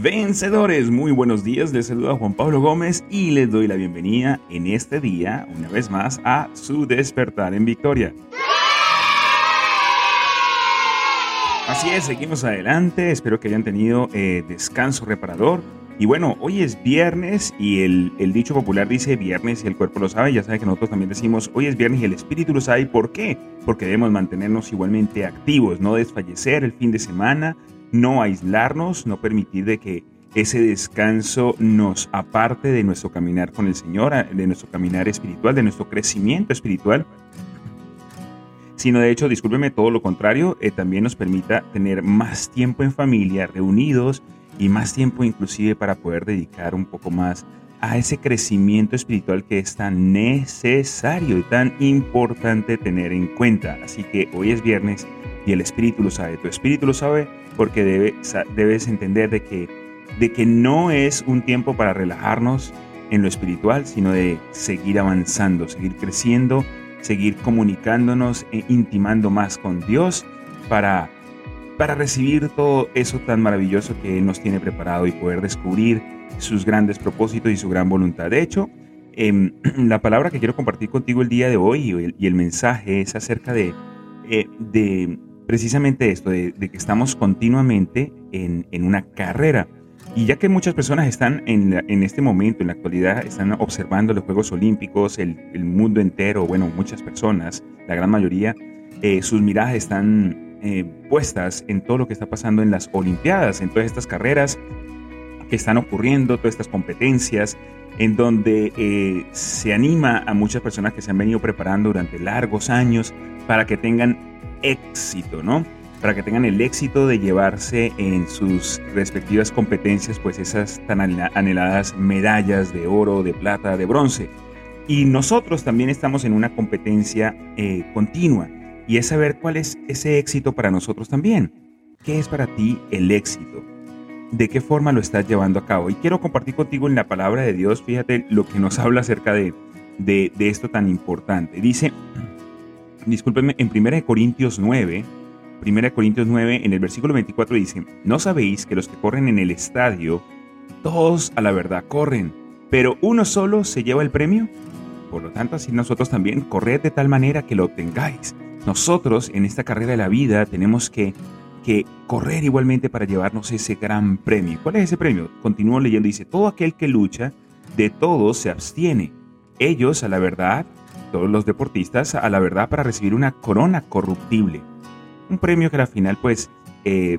Vencedores, muy buenos días, les saluda Juan Pablo Gómez y les doy la bienvenida en este día, una vez más, a su despertar en victoria. Así es, seguimos adelante, espero que hayan tenido eh, descanso reparador. Y bueno, hoy es viernes y el, dicho popular dice viernes y el cuerpo lo sabe, ya sabe que nosotros también decimos hoy es viernes y el espíritu lo sabe. ¿Por qué? Porque debemos mantenernos igualmente activos, no desfallecer el fin de semana, no aislarnos, no permitir de que ese descanso nos aparte de nuestro caminar con el Señor, de nuestro caminar espiritual, de nuestro crecimiento espiritual, sino de hecho, discúlpeme, todo lo contrario, eh, también nos permita tener más tiempo en familia, reunidos y más tiempo inclusive para poder dedicar un poco más a ese crecimiento espiritual que es tan necesario y tan importante tener en cuenta. Así que hoy es viernes y el espíritu lo sabe, tu espíritu lo sabe porque debe, debes entender de que, de que no es un tiempo para relajarnos en lo espiritual, sino de seguir avanzando, seguir creciendo, seguir comunicándonos e intimando más con Dios para, para recibir todo eso tan maravilloso que Él nos tiene preparado y poder descubrir sus grandes propósitos y su gran voluntad. De hecho, eh, la palabra que quiero compartir contigo el día de hoy y el, y el mensaje es acerca de, eh, de precisamente esto, de, que estamos continuamente en, en una carrera. Y ya que muchas personas están en, en, este momento, en la actualidad, están observando los Juegos Olímpicos, el, el mundo entero, bueno, muchas personas, la gran mayoría, eh, sus miradas están eh, puestas en todo lo que está pasando en las Olimpiadas, en todas estas carreras que están ocurriendo, todas estas competencias, en donde eh, se anima a muchas personas que se han venido preparando durante largos años para que tengan éxito, ¿no? Para que tengan el éxito de llevarse en sus respectivas competencias, pues esas tan anheladas medallas de oro, de plata, de bronce. Y nosotros también estamos en una competencia eh, continua y es saber cuál es ese éxito para nosotros también. ¿Qué es para ti el éxito? ¿De qué forma lo estás llevando a cabo? Y quiero compartir contigo en la palabra de Dios, fíjate lo que nos habla acerca de, de, de esto tan importante. Dice, discúlpenme, en 1 Corintios 9, 1 Corintios 9, en el versículo 24 dice, ¿no sabéis que los que corren en el estadio, todos a la verdad corren, pero uno solo se lleva el premio? Por lo tanto, así nosotros también corred de tal manera que lo obtengáis. Nosotros en esta carrera de la vida tenemos que, que correr igualmente para llevarnos ese gran premio. ¿Cuál es ese premio? Continúo leyendo, dice, todo aquel que lucha, de todo se abstiene. Ellos, a la verdad, todos los deportistas a la verdad para recibir una corona corruptible. Un premio que al final pues eh,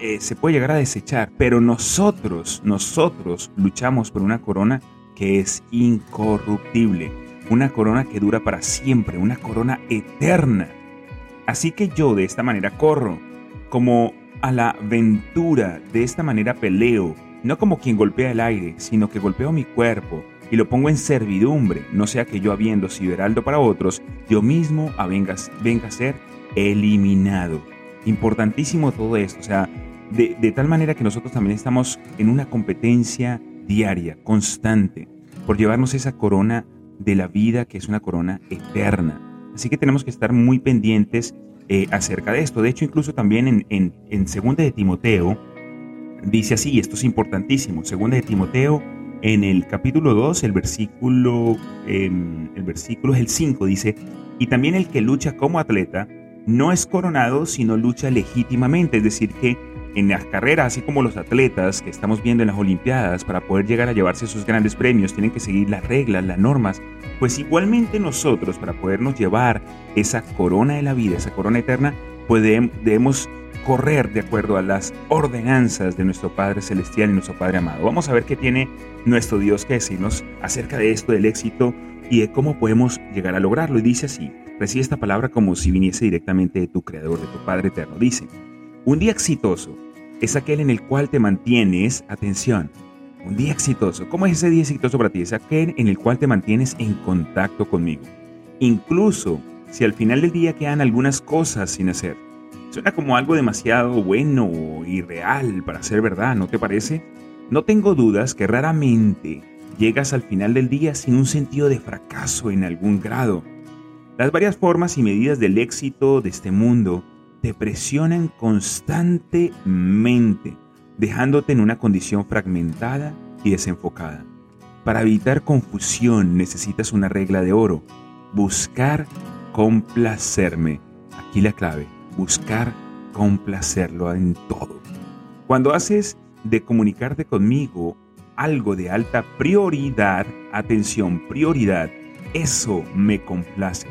eh, se puede llegar a desechar, pero nosotros, nosotros luchamos por una corona que es incorruptible, una corona que dura para siempre, una corona eterna. Así que yo de esta manera corro, como a la aventura, de esta manera peleo, no como quien golpea el aire, sino que golpeo mi cuerpo, y lo pongo en servidumbre, no sea que yo habiendo sido heraldo para otros, yo mismo venga, a ser eliminado. Importantísimo todo esto, o sea, de, tal manera que nosotros también estamos en una competencia diaria, constante, por llevarnos esa corona de la vida que es una corona eterna. Así que tenemos que estar muy pendientes eh, acerca de esto. De hecho, incluso también en, en, en Segunda de Timoteo, dice así, esto es importantísimo, Segunda de Timoteo en el capítulo 2, el versículo, eh, el versículo es el 5, dice, y también el que lucha como atleta no es coronado, sino lucha legítimamente, es decir, que en las carreras, así como los atletas que estamos viendo en las Olimpiadas, para poder llegar a llevarse esos grandes premios, tienen que seguir las reglas, las normas, pues igualmente nosotros, para podernos llevar esa corona de la vida, esa corona eterna, pues debemos correr de acuerdo a las ordenanzas de nuestro Padre Celestial y nuestro Padre amado. Vamos a ver qué tiene nuestro Dios que decirnos acerca de esto, del éxito y de cómo podemos llegar a lograrlo. Y dice así, recibe esta palabra como si viniese directamente de tu Creador, de tu Padre Eterno. Dice, un día exitoso es aquel en el cual te mantienes, atención, Un día exitoso. ¿Cómo es ese día exitoso para ti? Es aquel en el cual te mantienes en contacto conmigo. Incluso si al final del día quedan algunas cosas sin hacer. Suena como algo demasiado bueno y real para ser verdad, ¿no te parece? No tengo dudas que raramente llegas al final del día sin un sentido de fracaso en algún grado. Las varias formas y medidas del éxito de este mundo te presionan constantemente, dejándote en una condición fragmentada y desenfocada. Para evitar confusión necesitas una regla de oro, buscar complacerme. Aquí la clave, buscar complacerlo en todo. Cuando haces de comunicarte conmigo algo de alta prioridad, atención, prioridad, eso me complace.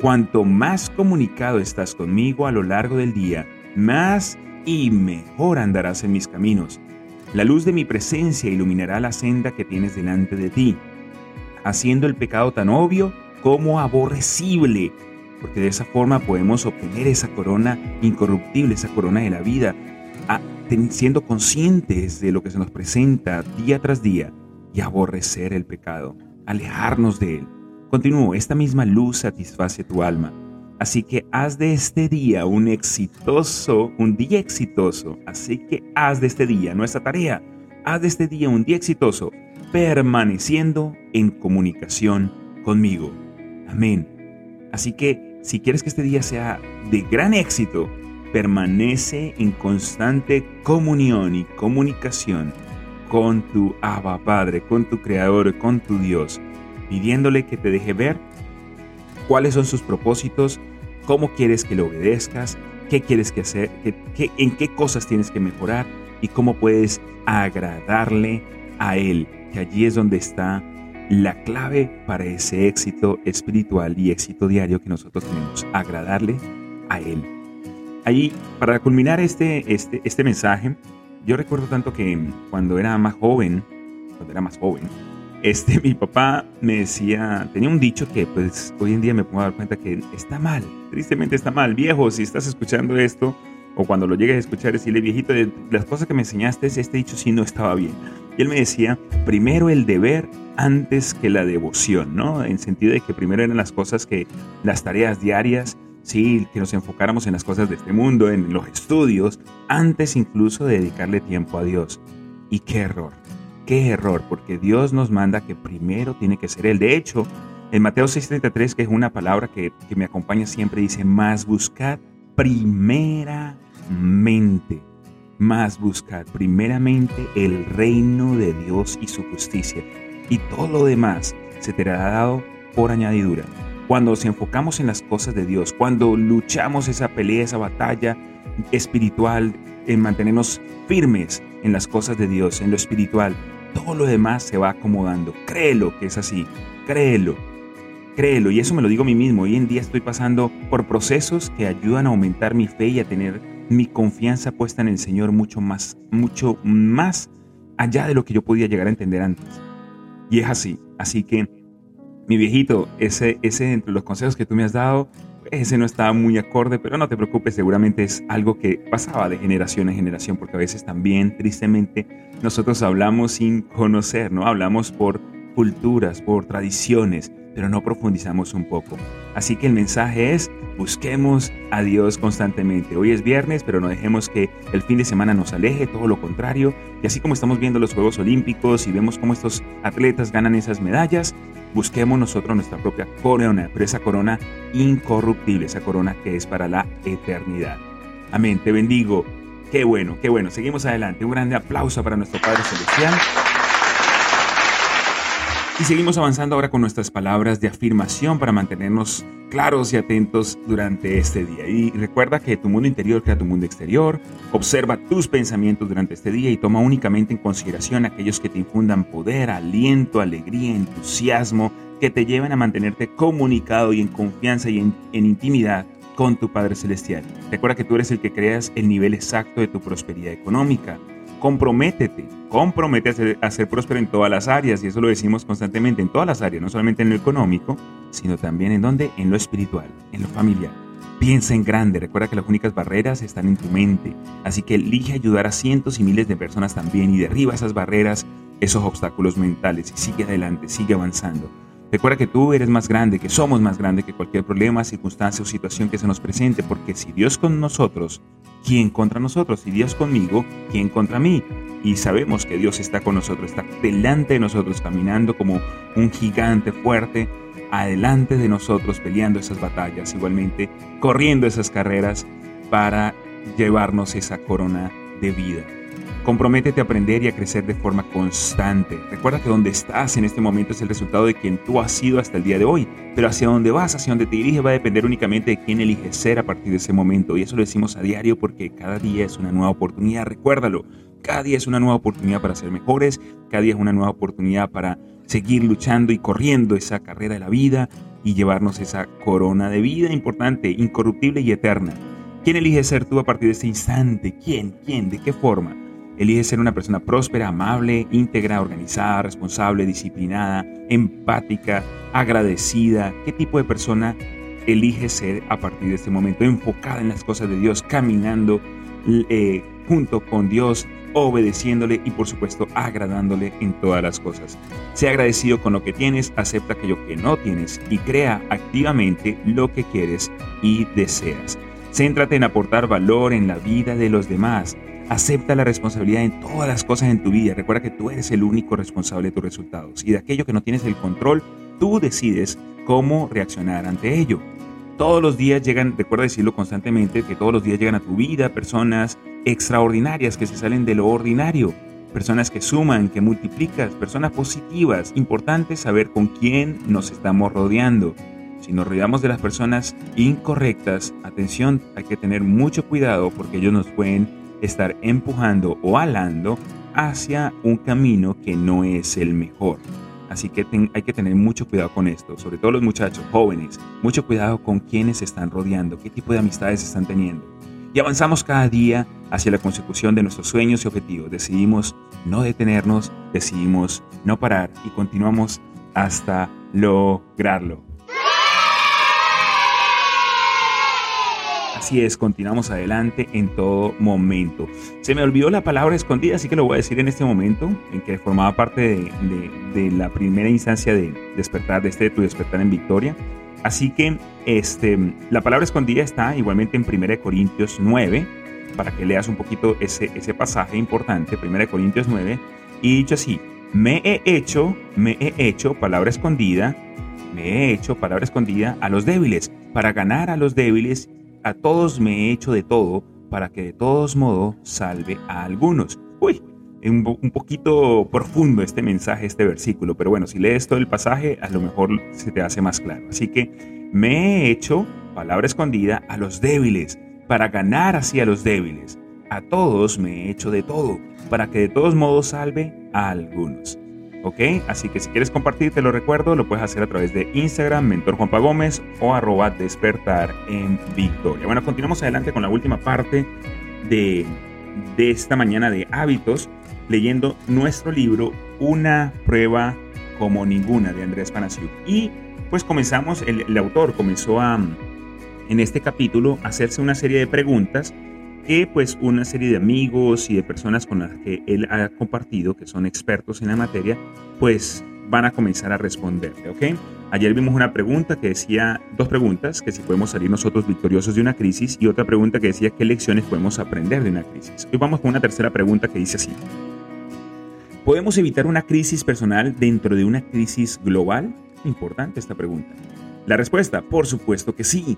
Cuanto más comunicado estás conmigo a lo largo del día, más y mejor andarás en mis caminos. La luz de mi presencia iluminará la senda que tienes delante de ti, haciendo el pecado tan obvio como aborrecible, porque de esa forma podemos obtener esa corona incorruptible, esa corona de la vida, siendo conscientes de lo que se nos presenta día tras día y aborrecer el pecado, alejarnos de él. Continúo, esta misma luz satisface tu alma. Así que haz de este día un exitoso, un día exitoso. Así que haz de este día nuestra tarea. Haz de este día un día exitoso, permaneciendo en comunicación conmigo. Amén. Así que si quieres que este día sea de gran éxito, permanece en constante comunión y comunicación con tu Abba Padre, con tu Creador, con tu Dios, pidiéndole que te deje ver cuáles son sus propósitos, cómo quieres que le obedezcas, qué quieres que hacer, en qué cosas tienes que mejorar y cómo puedes agradarle a Él, que allí es donde está la clave para ese éxito espiritual y éxito diario que nosotros tenemos, agradarle a Él. Ahí, para culminar este, este, este mensaje, yo recuerdo tanto que cuando era más joven, cuando era más joven, este, mi papá me decía, tenía un dicho que pues hoy en día me puedo dar cuenta que está mal, tristemente está mal. Viejo, si estás escuchando esto, o cuando lo llegues a escuchar, decirle, viejito, de las cosas que me enseñaste, este dicho sí no estaba bien. Y él me decía, primero el deber antes que la devoción, ¿no? En sentido de que primero eran las cosas que, las tareas diarias, sí, que nos enfocáramos en las cosas de este mundo, en los estudios, antes incluso de dedicarle tiempo a Dios. Y qué error, qué error, porque Dios nos manda que primero tiene que ser Él. De hecho, en Mateo 6:33, que es una palabra que, que me acompaña siempre, dice, más buscad primeramente más buscad primeramente el reino de Dios y su justicia, y todo lo demás se te hará dado por añadidura. Cuando nos enfocamos en las cosas de Dios, cuando luchamos esa pelea, esa batalla espiritual, en mantenernos firmes en las cosas de Dios, en lo espiritual, todo lo demás se va acomodando. Créelo que es así, créelo, créelo. Y eso me lo digo a mí mismo. Hoy en día estoy pasando por procesos que ayudan a aumentar mi fe y a tener mi confianza puesta en el Señor mucho más, mucho más allá de lo que yo podía llegar a entender antes. Y es así. Así que, mi viejito, ese, ese entre los consejos que tú me has dado, ese no estaba muy acorde, pero no te preocupes, seguramente es algo que pasaba de generación en generación, porque a veces también, tristemente, nosotros hablamos sin conocer, ¿no? Hablamos por culturas, por tradiciones, pero no profundizamos un poco. Así que el mensaje es, busquemos a Dios constantemente. Hoy es viernes, pero no dejemos que el fin de semana nos aleje, todo lo contrario. Y así como estamos viendo los Juegos Olímpicos y vemos cómo estos atletas ganan esas medallas, busquemos nosotros nuestra propia corona, pero esa corona incorruptible, esa corona que es para la eternidad. Amén, te bendigo. Qué bueno, qué bueno. Seguimos adelante. Un grande aplauso para nuestro Padre Celestial. Y seguimos avanzando ahora con nuestras palabras de afirmación para mantenernos claros y atentos durante este día. Y recuerda que tu mundo interior crea tu mundo exterior. Observa tus pensamientos durante este día y toma únicamente en consideración aquellos que te infundan poder, aliento, alegría, entusiasmo, que te lleven a mantenerte comunicado y en confianza y en, intimidad con tu Padre Celestial. Recuerda que tú eres el que creas el nivel exacto de tu prosperidad económica comprométete, comprométete a ser, próspero en todas las áreas, y eso lo decimos constantemente, en todas las áreas, no solamente en lo económico, sino también en donde, en lo espiritual, en lo familiar. Piensa en grande, recuerda que las únicas barreras están en tu mente, así que elige ayudar a cientos y miles de personas también y derriba esas barreras esos obstáculos mentales y sigue adelante, sigue avanzando. Recuerda que tú eres más grande, que somos más grande que cualquier problema, circunstancia o situación que se nos presente, porque si Dios con nosotros, ¿quién contra nosotros? Si Dios conmigo, ¿quién contra mí? Y sabemos que Dios está con nosotros, está delante de nosotros, caminando como un gigante fuerte, adelante de nosotros, peleando esas batallas, igualmente corriendo esas carreras para llevarnos esa corona de vida. Comprométete a aprender y a crecer de forma constante. Recuerda que donde estás en este momento es el resultado de quien tú has sido hasta el día de hoy, pero hacia dónde vas, hacia dónde te diriges va a depender únicamente de quién eliges ser a partir de ese momento. Y eso lo decimos a diario porque cada día es una nueva oportunidad. Recuérdalo, cada día es una nueva oportunidad para ser mejores, cada día es una nueva oportunidad para seguir luchando y corriendo esa carrera de la vida y llevarnos esa corona de vida importante, incorruptible y eterna. ¿Quién elige ser tú a partir de este instante? ¿Quién? ¿Quién? ¿De qué forma? Elige ser una persona próspera, amable, íntegra, organizada, responsable, disciplinada, empática, agradecida. ¿Qué tipo de persona elige ser a partir de este momento? Enfocada en las cosas de Dios, caminando eh, junto con Dios, obedeciéndole y por supuesto agradándole en todas las cosas. Sea agradecido con lo que tienes, acepta aquello que no tienes y crea activamente lo que quieres y deseas. Céntrate en aportar valor en la vida de los demás. Acepta la responsabilidad en todas las cosas en tu vida. Recuerda que tú eres el único responsable de tus resultados. Y de aquello que no tienes el control, tú decides cómo reaccionar ante ello. Todos los días llegan, recuerda decirlo constantemente, que todos los días llegan a tu vida personas extraordinarias que se salen de lo ordinario. Personas que suman, que multiplican, personas positivas. Importante saber con quién nos estamos rodeando. Si nos rodeamos de las personas incorrectas, atención, hay que tener mucho cuidado porque ellos nos pueden estar empujando o alando hacia un camino que no es el mejor. Así que hay que tener mucho cuidado con esto, sobre todo los muchachos jóvenes, mucho cuidado con quienes se están rodeando, qué tipo de amistades están teniendo. Y avanzamos cada día hacia la consecución de nuestros sueños y objetivos. Decidimos no detenernos, decidimos no parar y continuamos hasta lograrlo. Así es, continuamos adelante en todo momento. Se me olvidó la palabra escondida, así que lo voy a decir en este momento, en que formaba parte de, la primera instancia de despertar, de este tu despertar en victoria. Así que este, la palabra escondida está igualmente en 1 Corintios 9, para que leas un poquito ese, ese pasaje importante, 1 Corintios 9, y dicho así, me he hecho, me he hecho palabra escondida, me he hecho palabra escondida a los débiles, para ganar a los débiles a todos me he hecho de todo para que de todos modos salve a algunos. Uy, un, poquito profundo este mensaje, este versículo, pero bueno, si lees todo el pasaje, a lo mejor se te hace más claro. Así que me he hecho, palabra escondida, a los débiles, para ganar así a los débiles. A todos me he hecho de todo, para que de todos modos salve a algunos. ¿Ok? Así que si quieres compartir, te lo recuerdo, lo puedes hacer a través de Instagram, Mentor Juanpa Gómez o arroba despertar en Victoria. Bueno, continuamos adelante con la última parte de, de esta mañana de hábitos, leyendo nuestro libro Una prueba como ninguna de Andrés Panasiuk. Y pues comenzamos, el, autor comenzó a, en este capítulo, hacerse una serie de preguntas que pues una serie de amigos y de personas con las que él ha compartido, que son expertos en la materia, pues van a comenzar a responderle, ¿ok? Ayer vimos una pregunta que decía, dos preguntas, que si podemos salir nosotros victoriosos de una crisis y otra pregunta que decía qué lecciones podemos aprender de una crisis. Hoy vamos con una tercera pregunta que dice así. ¿Podemos evitar una crisis personal dentro de una crisis global? Importante esta pregunta. La respuesta, por supuesto que sí.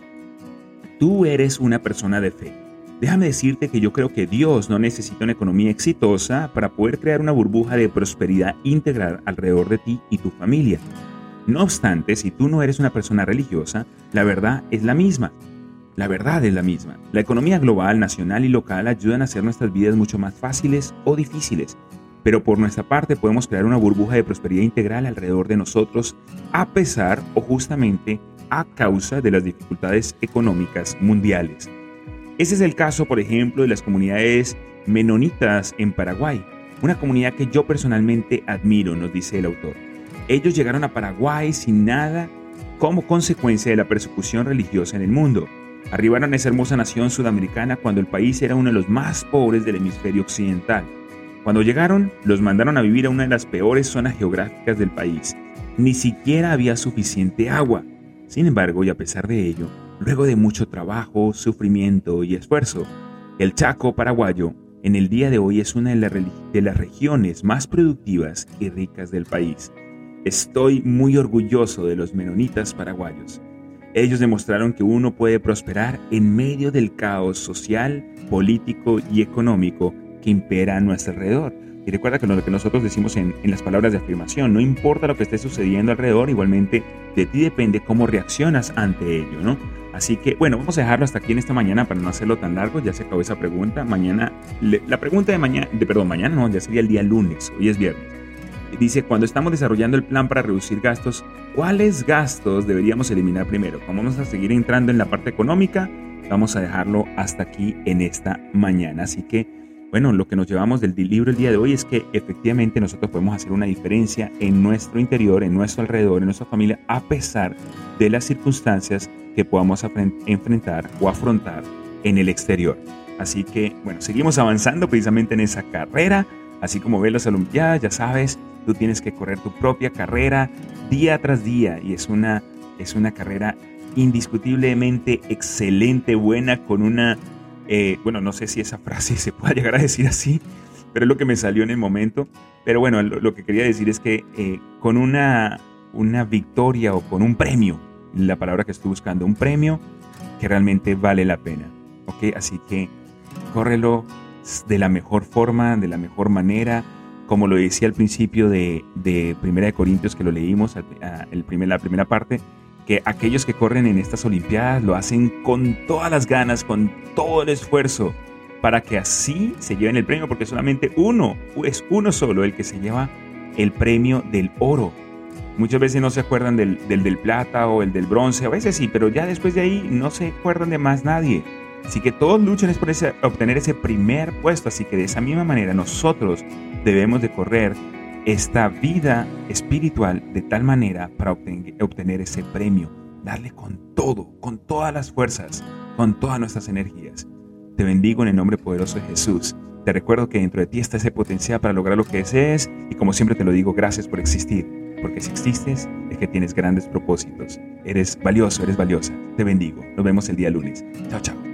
Tú eres una persona de fe Déjame decirte que yo creo que Dios no necesita una economía exitosa para poder crear una burbuja de prosperidad integral alrededor de ti y tu familia. No obstante, si tú no eres una persona religiosa, la verdad es la misma. La verdad es la misma. La economía global, nacional y local ayudan a hacer nuestras vidas mucho más fáciles o difíciles. Pero por nuestra parte podemos crear una burbuja de prosperidad integral alrededor de nosotros a pesar o justamente a causa de las dificultades económicas mundiales. Ese es el caso, por ejemplo, de las comunidades menonitas en Paraguay, una comunidad que yo personalmente admiro, nos dice el autor. Ellos llegaron a Paraguay sin nada como consecuencia de la persecución religiosa en el mundo. Arribaron a esa hermosa nación sudamericana cuando el país era uno de los más pobres del hemisferio occidental. Cuando llegaron, los mandaron a vivir a una de las peores zonas geográficas del país. Ni siquiera había suficiente agua. Sin embargo, y a pesar de ello, luego de mucho trabajo, sufrimiento y esfuerzo, el Chaco paraguayo en el día de hoy es una de, las regiones más productivas y ricas del país. Estoy muy orgulloso de los menonitas paraguayos. Ellos demostraron que uno puede prosperar en medio del caos social, político y económico que impera a nuestro alrededor. Y recuerda que lo que nosotros decimos en, las palabras de afirmación, no importa lo que esté sucediendo alrededor, igualmente de ti depende cómo reaccionas ante ello, ¿no? Así que bueno, vamos a dejarlo hasta aquí en esta mañana para no hacerlo tan largo, ya se acabó esa pregunta. Mañana, la pregunta de mañana, de, perdón, mañana no, ya sería el día lunes, hoy es viernes. Dice, cuando estamos desarrollando el plan para reducir gastos, ¿cuáles gastos deberíamos eliminar primero? Como vamos a seguir entrando en la parte económica, vamos a dejarlo hasta aquí en esta mañana. Así que bueno, lo que nos llevamos del libro el día de hoy es que efectivamente nosotros podemos hacer una diferencia en nuestro interior, en nuestro alrededor, en nuestra familia, a pesar de las circunstancias que podamos enfrentar o afrontar en el exterior. Así que, bueno, seguimos avanzando precisamente en esa carrera. Así como ves las Olimpiadas, ya sabes, tú tienes que correr tu propia carrera día tras día y es una, es una carrera indiscutiblemente excelente, buena, con una eh, bueno, no sé si esa frase se pueda llegar a decir así, pero es lo que me salió en el momento. Pero bueno, lo, que quería decir es que eh, con una, una victoria o con un premio, la palabra que estoy buscando, un premio que realmente vale la pena. ¿Ok? Así que córrelo de la mejor forma, de la mejor manera. Como lo decía al principio de, de Primera de Corintios, que lo leímos, el primer, la primera parte, que aquellos que corren en estas Olimpiadas lo hacen con todas las ganas, con todo el esfuerzo, para que así se lleven el premio, porque solamente uno, es uno solo el que se lleva el premio del oro. Muchas veces no se acuerdan del, del, plata o el del bronce, a veces sí, pero ya después de ahí no se acuerdan de más nadie. Así que todos luchan por obtener ese primer puesto, así que de esa misma manera nosotros debemos de correr esta vida espiritual de tal manera para obtener ese premio, darle con todo, con todas las fuerzas, con todas nuestras energías. Te bendigo en el nombre poderoso de Jesús. Te recuerdo que dentro de ti está ese potencial para lograr lo que desees y como siempre te lo digo, gracias por existir, porque si existes es que tienes grandes propósitos. Eres valioso, eres valiosa. Te bendigo. Nos vemos el día lunes. Chao, chao.